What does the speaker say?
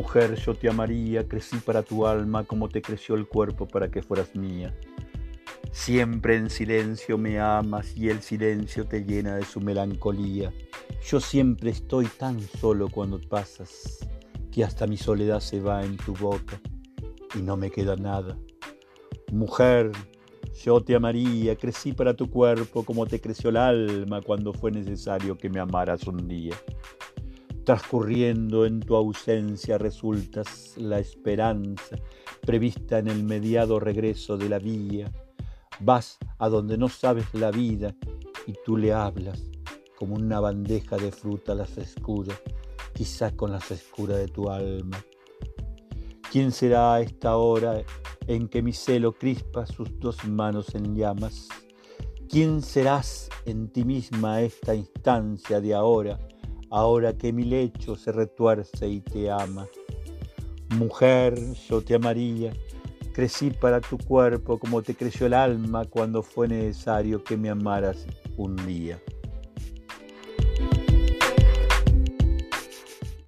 Mujer, yo te amaría, crecí para tu alma como te creció el cuerpo para que fueras mía. Siempre en silencio me amas y el silencio te llena de su melancolía. Yo siempre estoy tan solo cuando pasas que hasta mi soledad se va en tu boca y no me queda nada. Mujer, yo te amaría, crecí para tu cuerpo como te creció el alma cuando fue necesario que me amaras un día. Transcurriendo en tu ausencia resultas la esperanza prevista en el mediado regreso de la vía Vas a donde no sabes la vida y tú le hablas como una bandeja de fruta a la frescura, quizá con la frescura de tu alma. ¿Quién será a esta hora en que mi celo crispa sus dos manos en llamas? ¿Quién serás en ti misma a esta instancia de ahora, ahora que mi lecho se retuerce y te ama? Mujer, yo te amaría, Crecí para tu cuerpo como te creció el alma cuando fue necesario que me amaras un día.